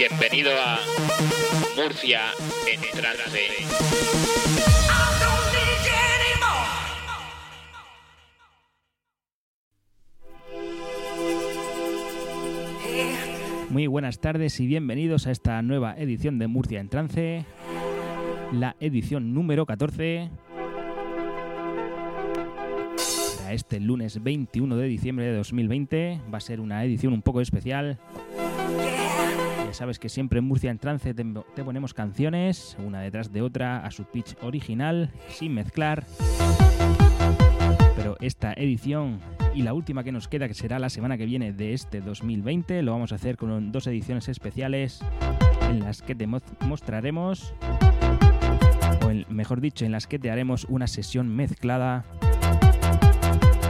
Bienvenido a Murcia en trance. Muy buenas tardes y bienvenidos a esta nueva edición de Murcia en Trance, la edición número 14. Para este lunes 21 de diciembre de 2020 va a ser una edición un poco especial. Ya sabes que siempre en Murcia en Trance te, ponemos canciones, una detrás de otra, a su pitch original, sin mezclar. Pero esta edición y la última que nos queda, que será la semana que viene de este 2020, lo vamos a hacer con dos ediciones especiales en las que te mostraremos, o mejor dicho, en las que te haremos una sesión mezclada.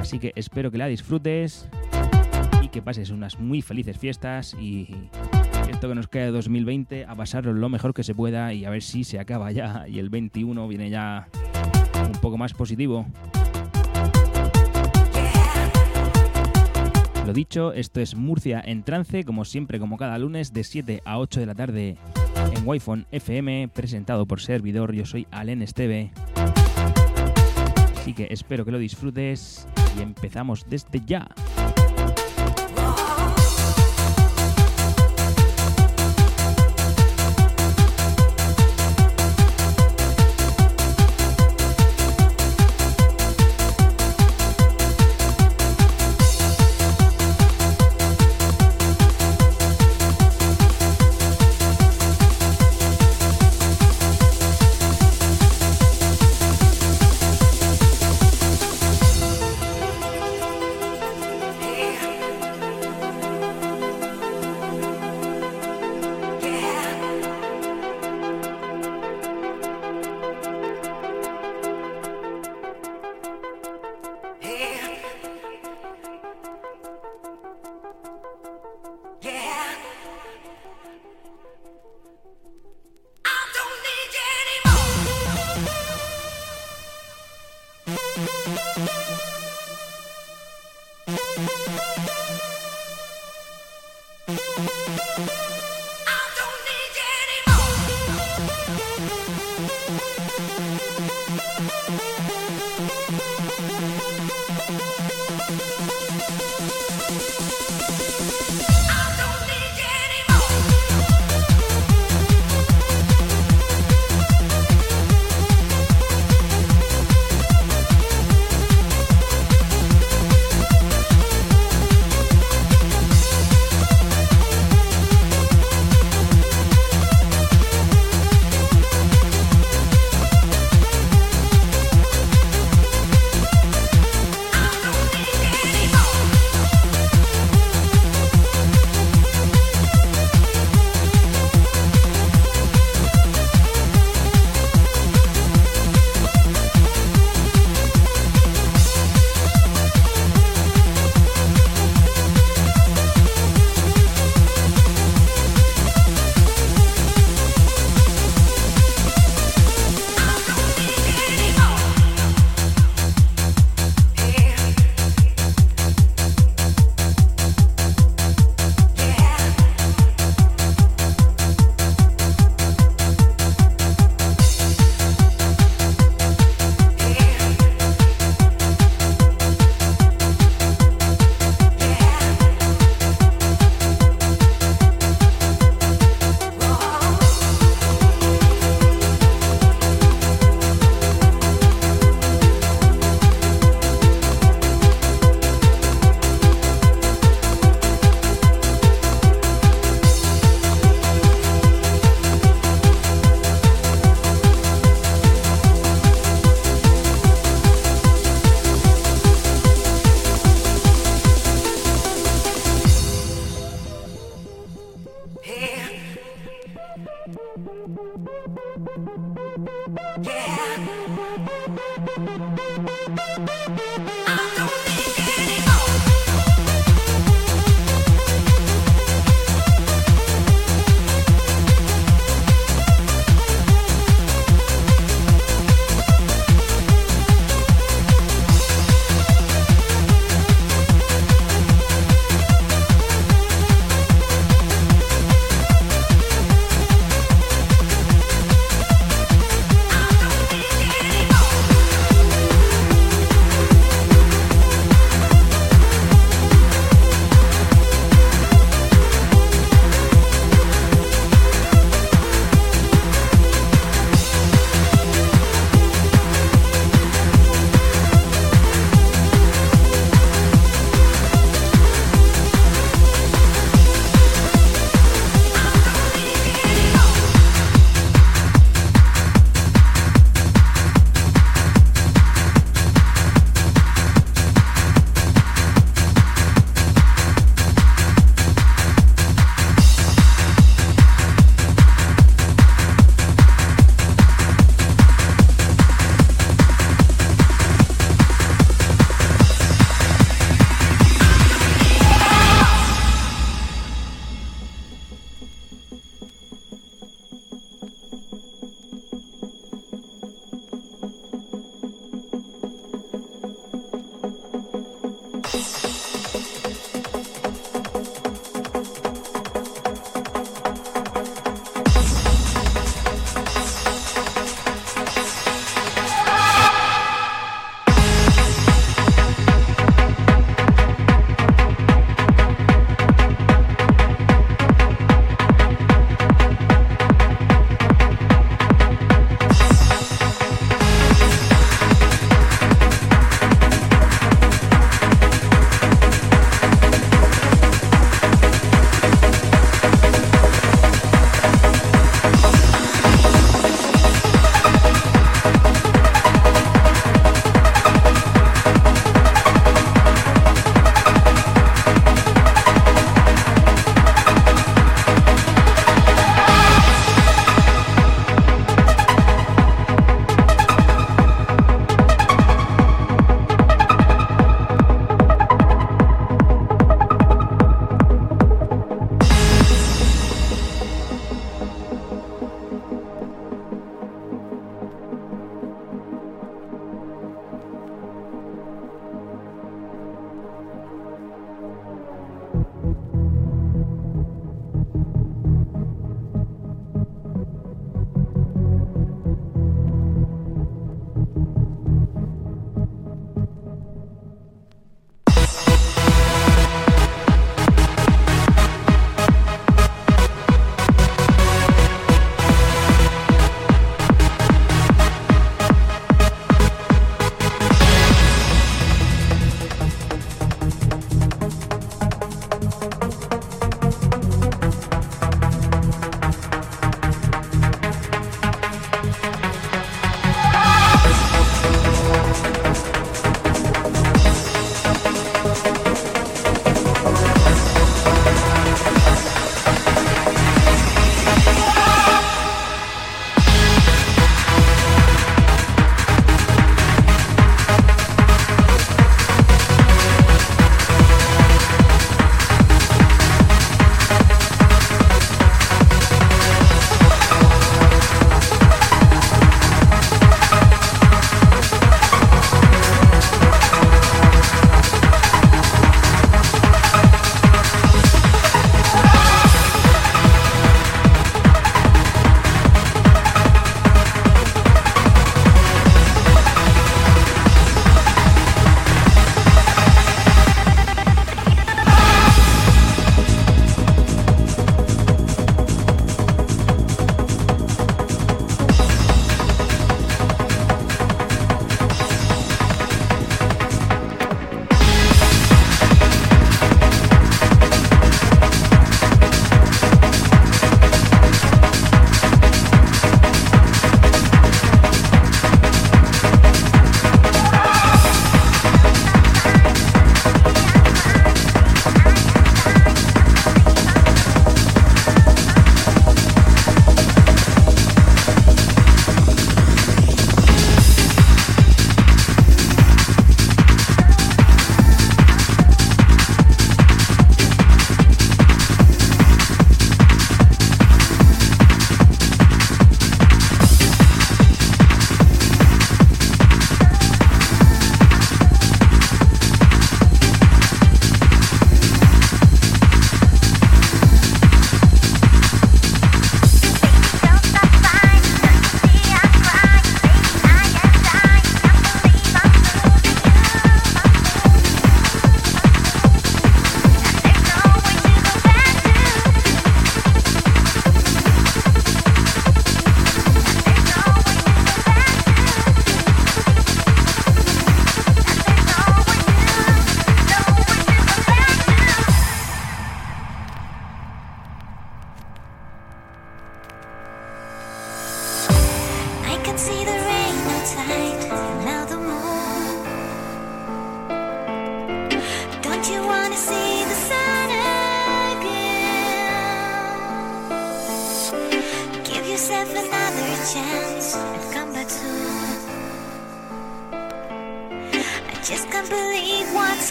Así que espero que la disfrutes y que pases unas muy felices fiestas y que nos queda de 2020 a pasarlo lo mejor que se pueda y a ver si se acaba ya y el 21 viene ya un poco más positivo. Lo dicho, esto es Murcia en trance, como siempre, como cada lunes, de 7 a 8 de la tarde en Wi-Fi FM, presentado por servidor. Yo soy Alen Esteve. Así que espero que lo disfrutes y empezamos desde ya.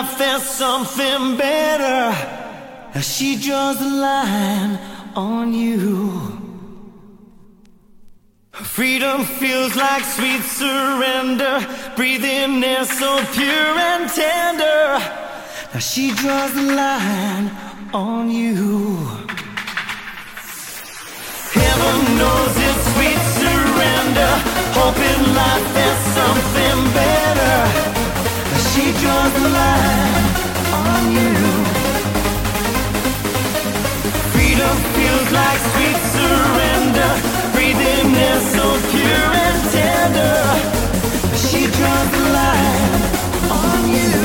Life there's something better. As she draws the line on you. Freedom feels like sweet surrender. Breathing air so pure and tender. Now she draws the line on you. Heaven knows it's sweet surrender. Hoping life there's something better. She draws the line on you. Freedom feels like sweet surrender. Breathing air so pure and tender. She draws the line on you.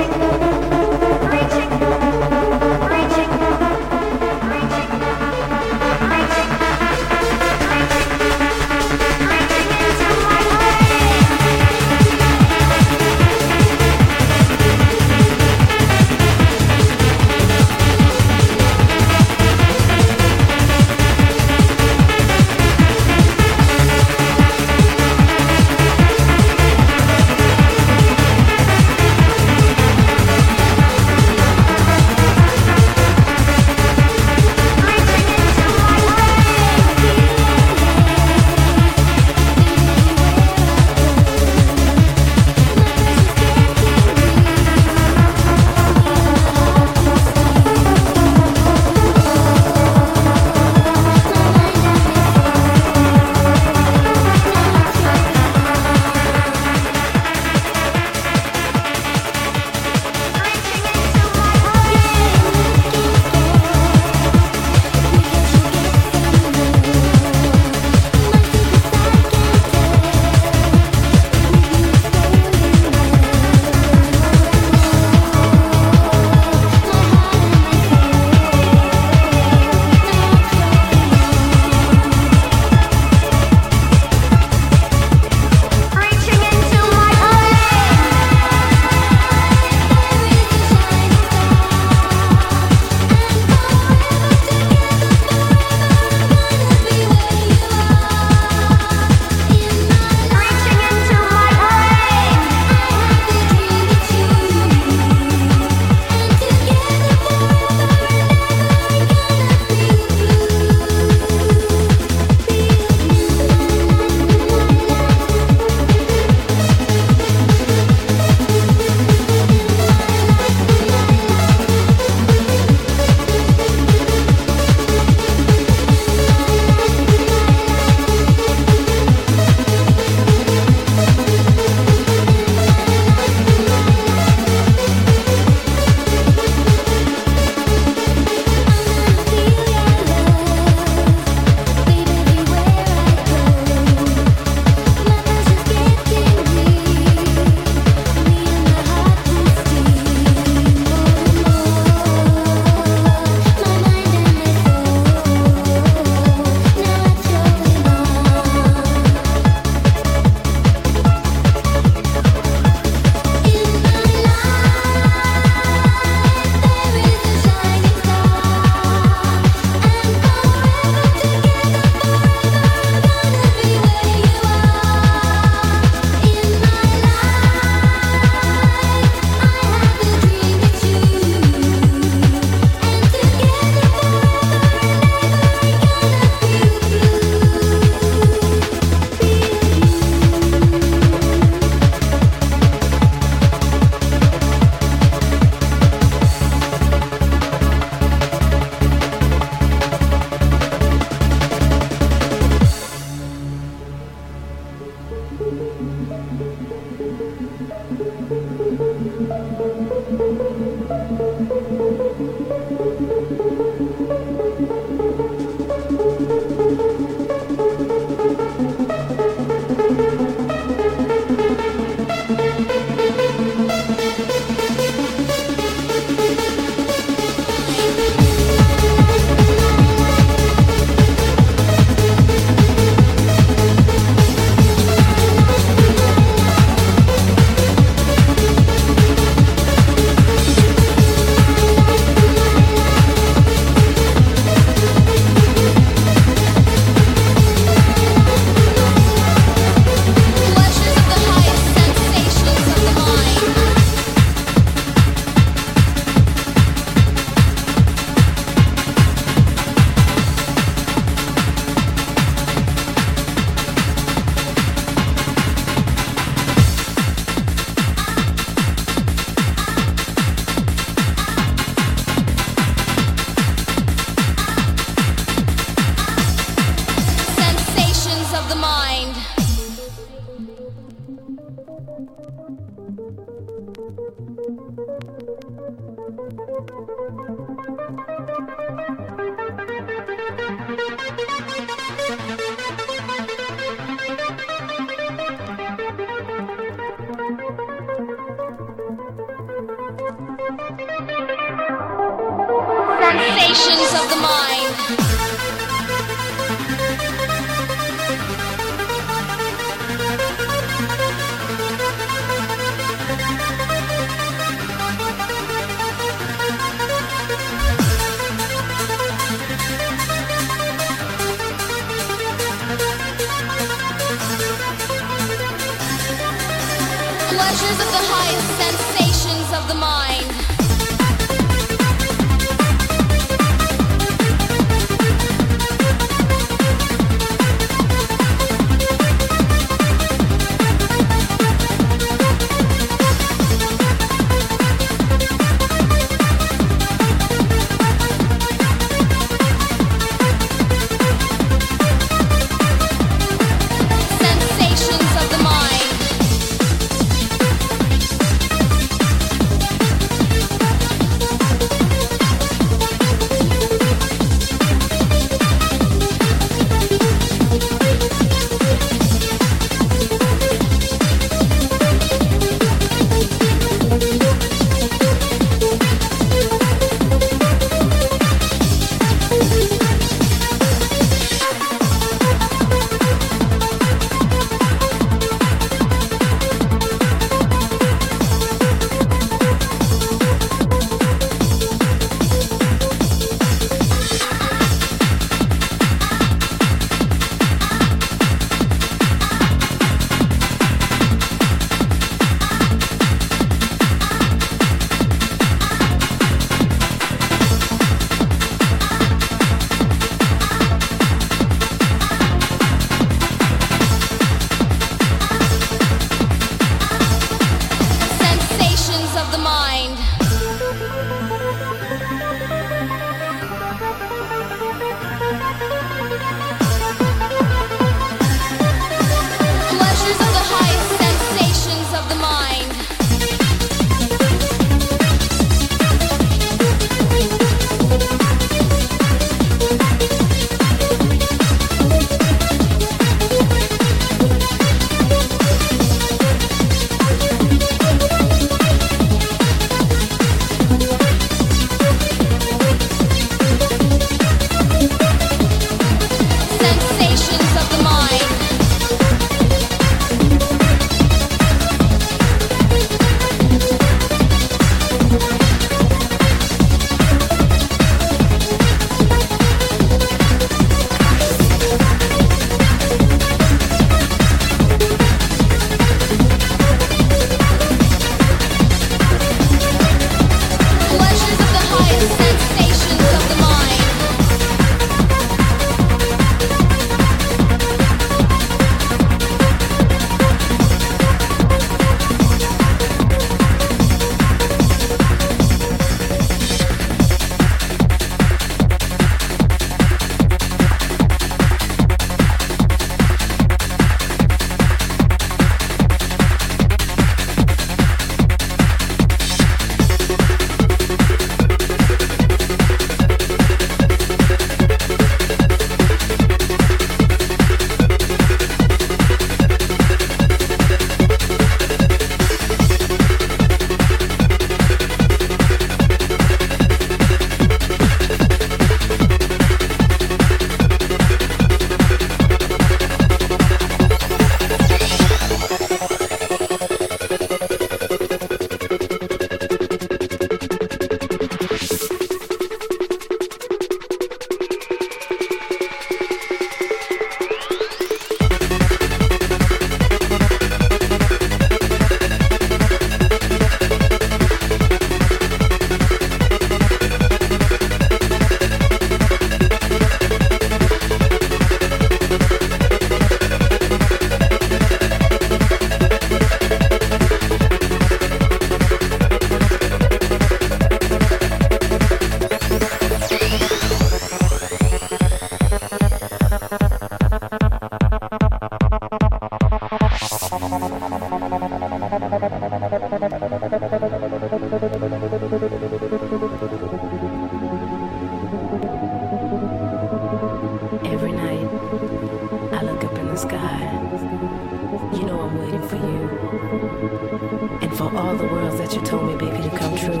And for all the worlds that you told me, baby, to come true.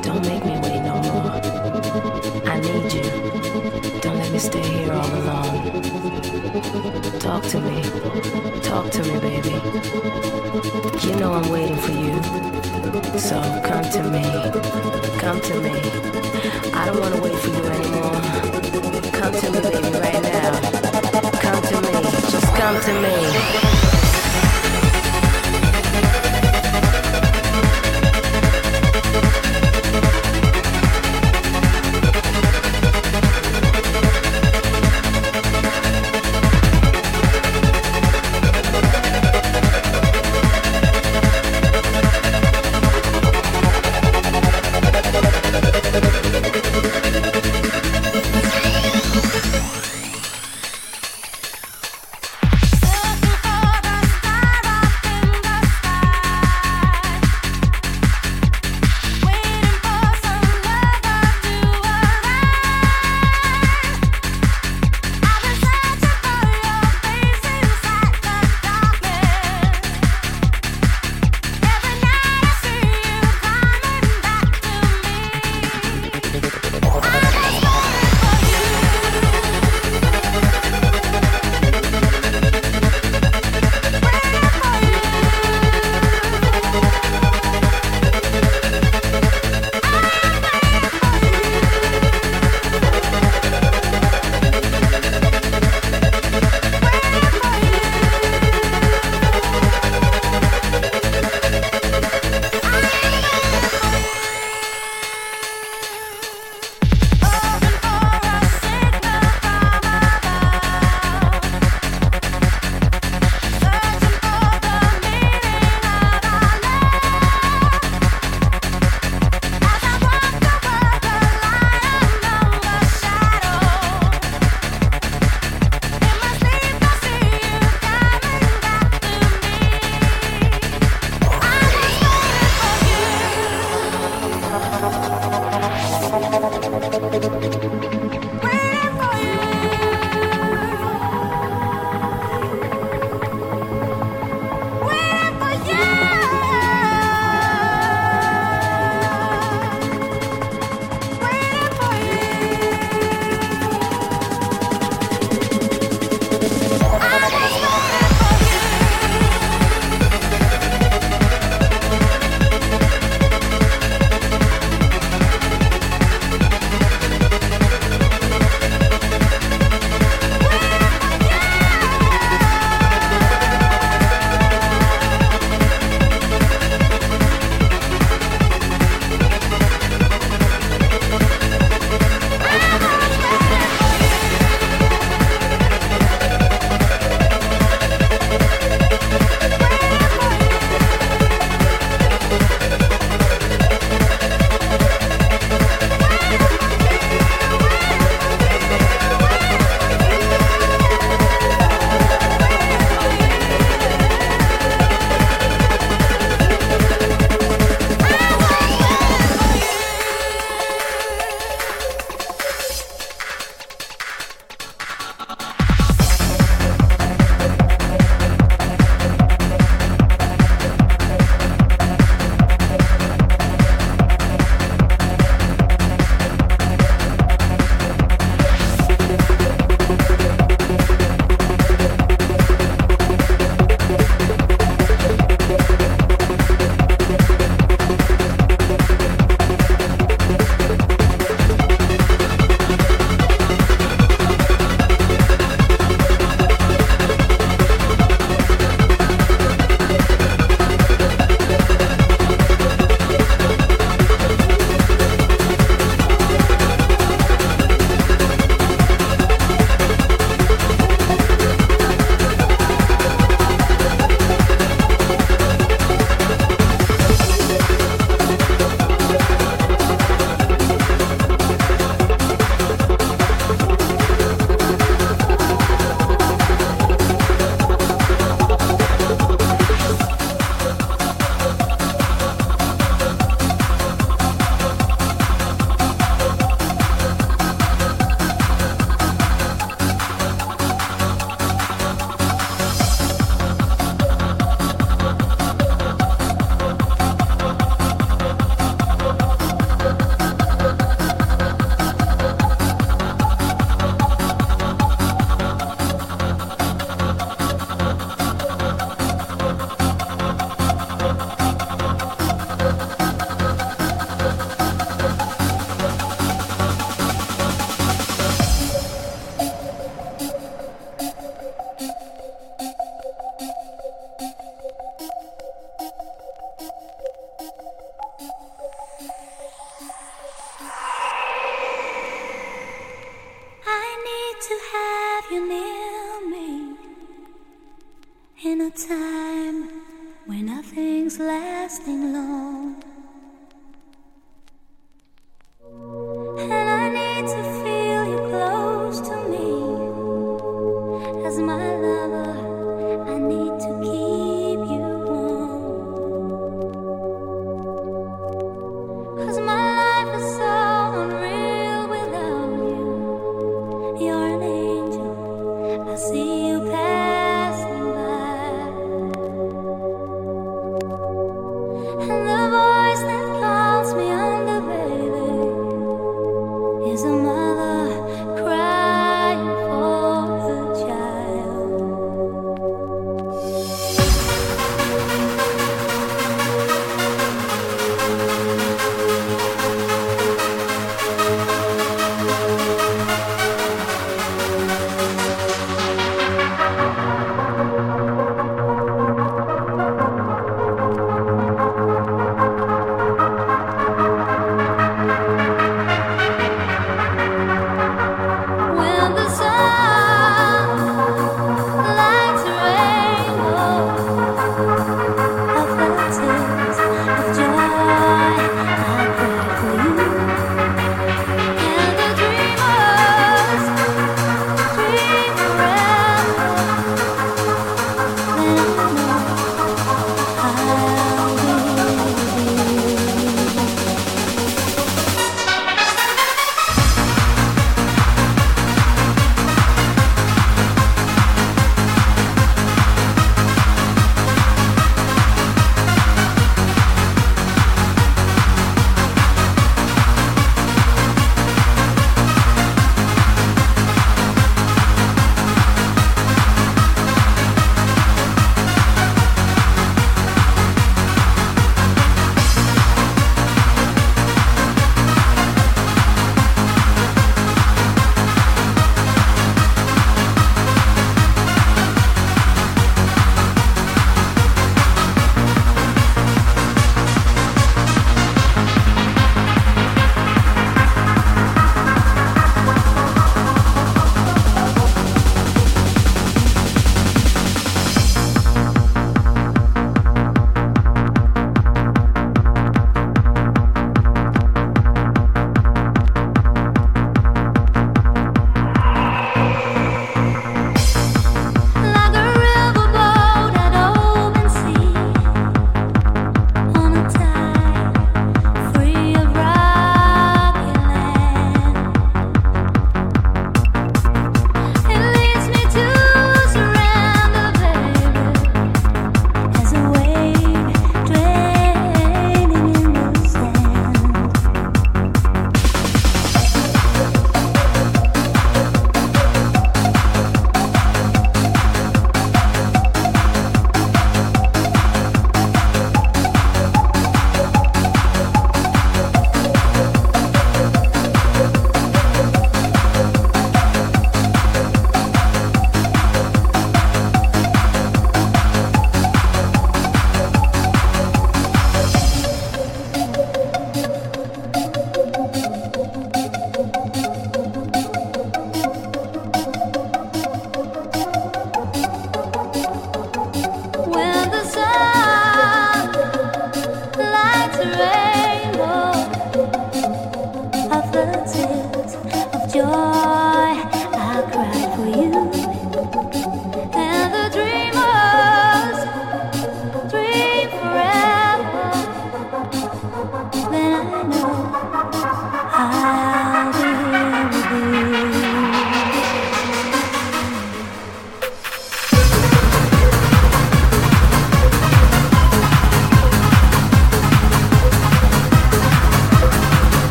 Don't make me wait no more. I need you. Don't let me stay here all alone. Talk to me. Talk to me, baby. You know I'm waiting for you. So come to me. Come to me. I don't want to wait for you anymore. Come to me, baby, right now. Come to me. Just come to me.